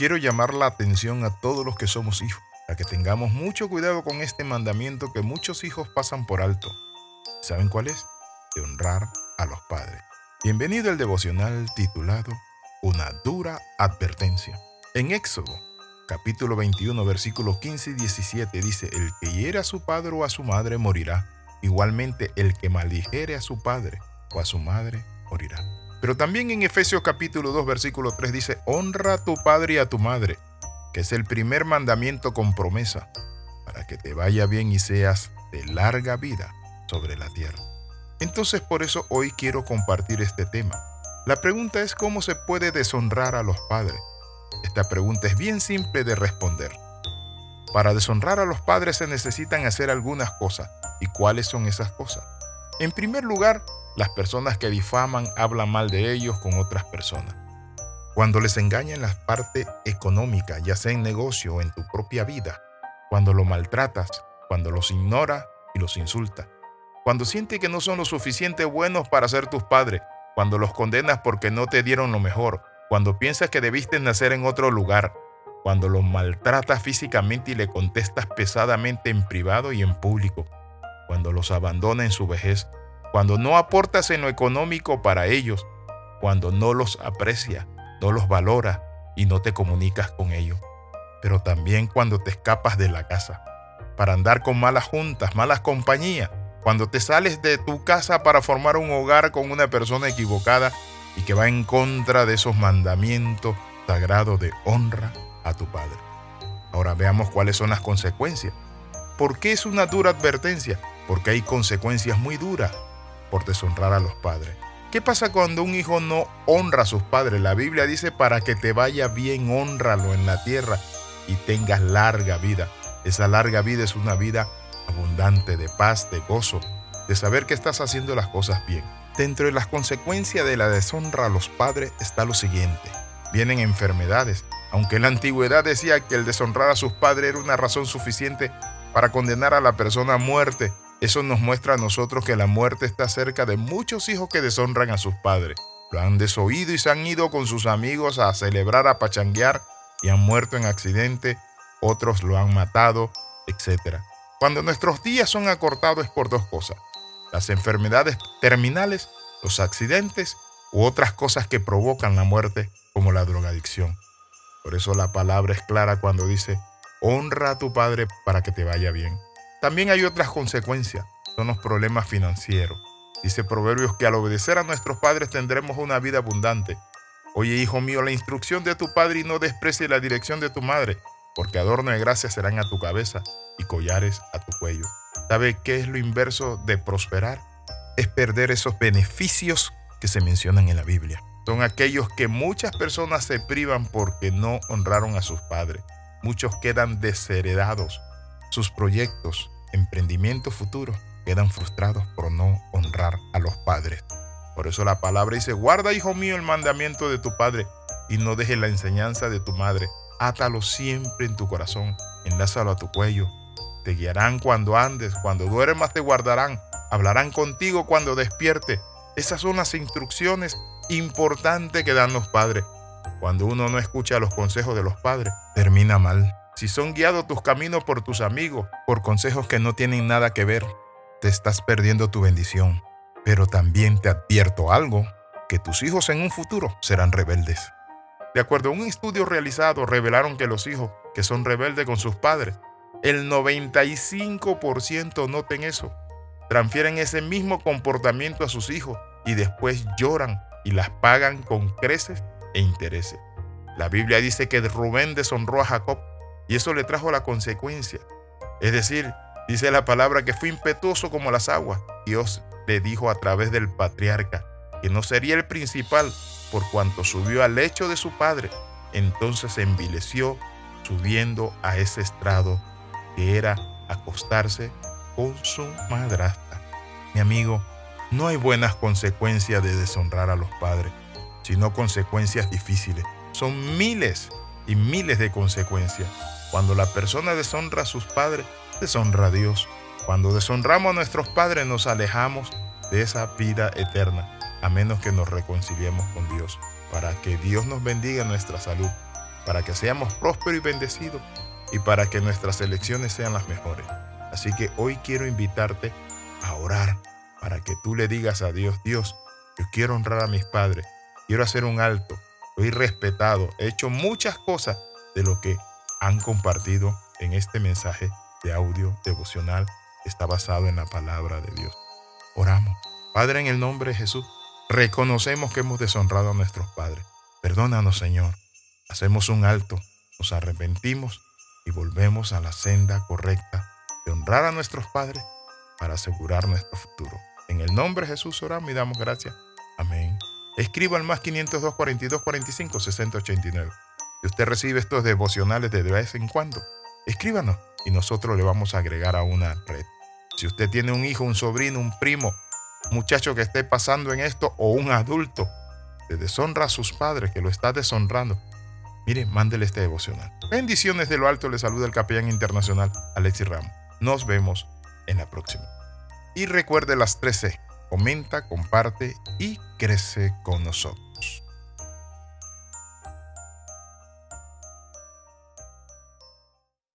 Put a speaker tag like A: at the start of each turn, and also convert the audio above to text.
A: quiero llamar la atención a todos los que somos hijos, a que tengamos mucho cuidado con este mandamiento que muchos hijos pasan por alto. ¿Saben cuál es? De honrar a los padres. Bienvenido al devocional titulado Una dura advertencia. En Éxodo, capítulo 21, versículos 15 y 17 dice, El que hiere a su padre o a su madre morirá. Igualmente el que maldijere a su padre o a su madre morirá. Pero también en Efesios capítulo 2 versículo 3 dice, honra a tu padre y a tu madre, que es el primer mandamiento con promesa, para que te vaya bien y seas de larga vida sobre la tierra. Entonces por eso hoy quiero compartir este tema. La pregunta es cómo se puede deshonrar a los padres. Esta pregunta es bien simple de responder. Para deshonrar a los padres se necesitan hacer algunas cosas. ¿Y cuáles son esas cosas? En primer lugar, las personas que difaman hablan mal de ellos con otras personas. Cuando les engañan en la parte económica, ya sea en negocio o en tu propia vida. Cuando los maltratas, cuando los ignora y los insulta. Cuando sientes que no son lo suficiente buenos para ser tus padres. Cuando los condenas porque no te dieron lo mejor. Cuando piensas que debiste nacer en otro lugar. Cuando los maltratas físicamente y le contestas pesadamente en privado y en público. Cuando los abandona en su vejez cuando no aportas en lo económico para ellos, cuando no los aprecia, no los valora y no te comunicas con ellos, pero también cuando te escapas de la casa, para andar con malas juntas, malas compañías, cuando te sales de tu casa para formar un hogar con una persona equivocada y que va en contra de esos mandamientos sagrados de honra a tu Padre. Ahora veamos cuáles son las consecuencias. ¿Por qué es una dura advertencia? Porque hay consecuencias muy duras por deshonrar a los padres. ¿Qué pasa cuando un hijo no honra a sus padres? La Biblia dice para que te vaya bien, honralo en la tierra y tengas larga vida. Esa larga vida es una vida abundante de paz, de gozo, de saber que estás haciendo las cosas bien. Dentro de las consecuencias de la deshonra a los padres está lo siguiente. Vienen enfermedades. Aunque en la antigüedad decía que el deshonrar a sus padres era una razón suficiente para condenar a la persona a muerte, eso nos muestra a nosotros que la muerte está cerca de muchos hijos que deshonran a sus padres. Lo han desoído y se han ido con sus amigos a celebrar, a pachanguear y han muerto en accidente. Otros lo han matado, etc. Cuando nuestros días son acortados es por dos cosas. Las enfermedades terminales, los accidentes u otras cosas que provocan la muerte como la drogadicción. Por eso la palabra es clara cuando dice, honra a tu padre para que te vaya bien. También hay otras consecuencias, son los problemas financieros. Dice Proverbios que al obedecer a nuestros padres tendremos una vida abundante. Oye, hijo mío, la instrucción de tu padre y no desprecie la dirección de tu madre, porque adorno de gracia serán a tu cabeza y collares a tu cuello. ¿Sabe qué es lo inverso de prosperar? Es perder esos beneficios que se mencionan en la Biblia. Son aquellos que muchas personas se privan porque no honraron a sus padres. Muchos quedan desheredados sus proyectos, emprendimientos futuros quedan frustrados por no honrar a los padres. Por eso la palabra dice, guarda, hijo mío, el mandamiento de tu padre y no dejes la enseñanza de tu madre. Átalo siempre en tu corazón, enlázalo a tu cuello. Te guiarán cuando andes, cuando duermas te guardarán, hablarán contigo cuando despierte. Esas son las instrucciones importantes que dan los padres. Cuando uno no escucha los consejos de los padres, termina mal. Si son guiados tus caminos por tus amigos, por consejos que no tienen nada que ver, te estás perdiendo tu bendición. Pero también te advierto algo, que tus hijos en un futuro serán rebeldes. De acuerdo a un estudio realizado, revelaron que los hijos que son rebeldes con sus padres, el 95% noten eso, transfieren ese mismo comportamiento a sus hijos y después lloran y las pagan con creces e intereses. La Biblia dice que Rubén deshonró a Jacob y eso le trajo la consecuencia. Es decir, dice la palabra que fue impetuoso como las aguas. Dios le dijo a través del patriarca que no sería el principal por cuanto subió al lecho de su padre. Entonces se envileció subiendo a ese estrado que era acostarse con su madrastra. Mi amigo, no hay buenas consecuencias de deshonrar a los padres, sino consecuencias difíciles. Son miles y miles de consecuencias. Cuando la persona deshonra a sus padres, deshonra a Dios. Cuando deshonramos a nuestros padres, nos alejamos de esa vida eterna, a menos que nos reconciliemos con Dios, para que Dios nos bendiga nuestra salud, para que seamos prósperos y bendecidos y para que nuestras elecciones sean las mejores. Así que hoy quiero invitarte a orar para que tú le digas a Dios, Dios, yo quiero honrar a mis padres, quiero hacer un alto, soy respetado, he hecho muchas cosas de lo que han compartido en este mensaje de audio devocional que está basado en la palabra de Dios. Oramos. Padre, en el nombre de Jesús, reconocemos que hemos deshonrado a nuestros padres. Perdónanos, Señor. Hacemos un alto, nos arrepentimos y volvemos a la senda correcta de honrar a nuestros padres para asegurar nuestro futuro. En el nombre de Jesús oramos y damos gracias. Amén. Escriba al más 502 42 45 60 89. Si usted recibe estos devocionales de vez en cuando, escríbanos y nosotros le vamos a agregar a una red. Si usted tiene un hijo, un sobrino, un primo, un muchacho que esté pasando en esto o un adulto que deshonra a sus padres, que lo está deshonrando, mire, mándele este devocional. Bendiciones de lo alto, le saluda el capellán internacional Alexis Ramos. Nos vemos en la próxima. Y recuerde las 13. Comenta, comparte y crece con nosotros.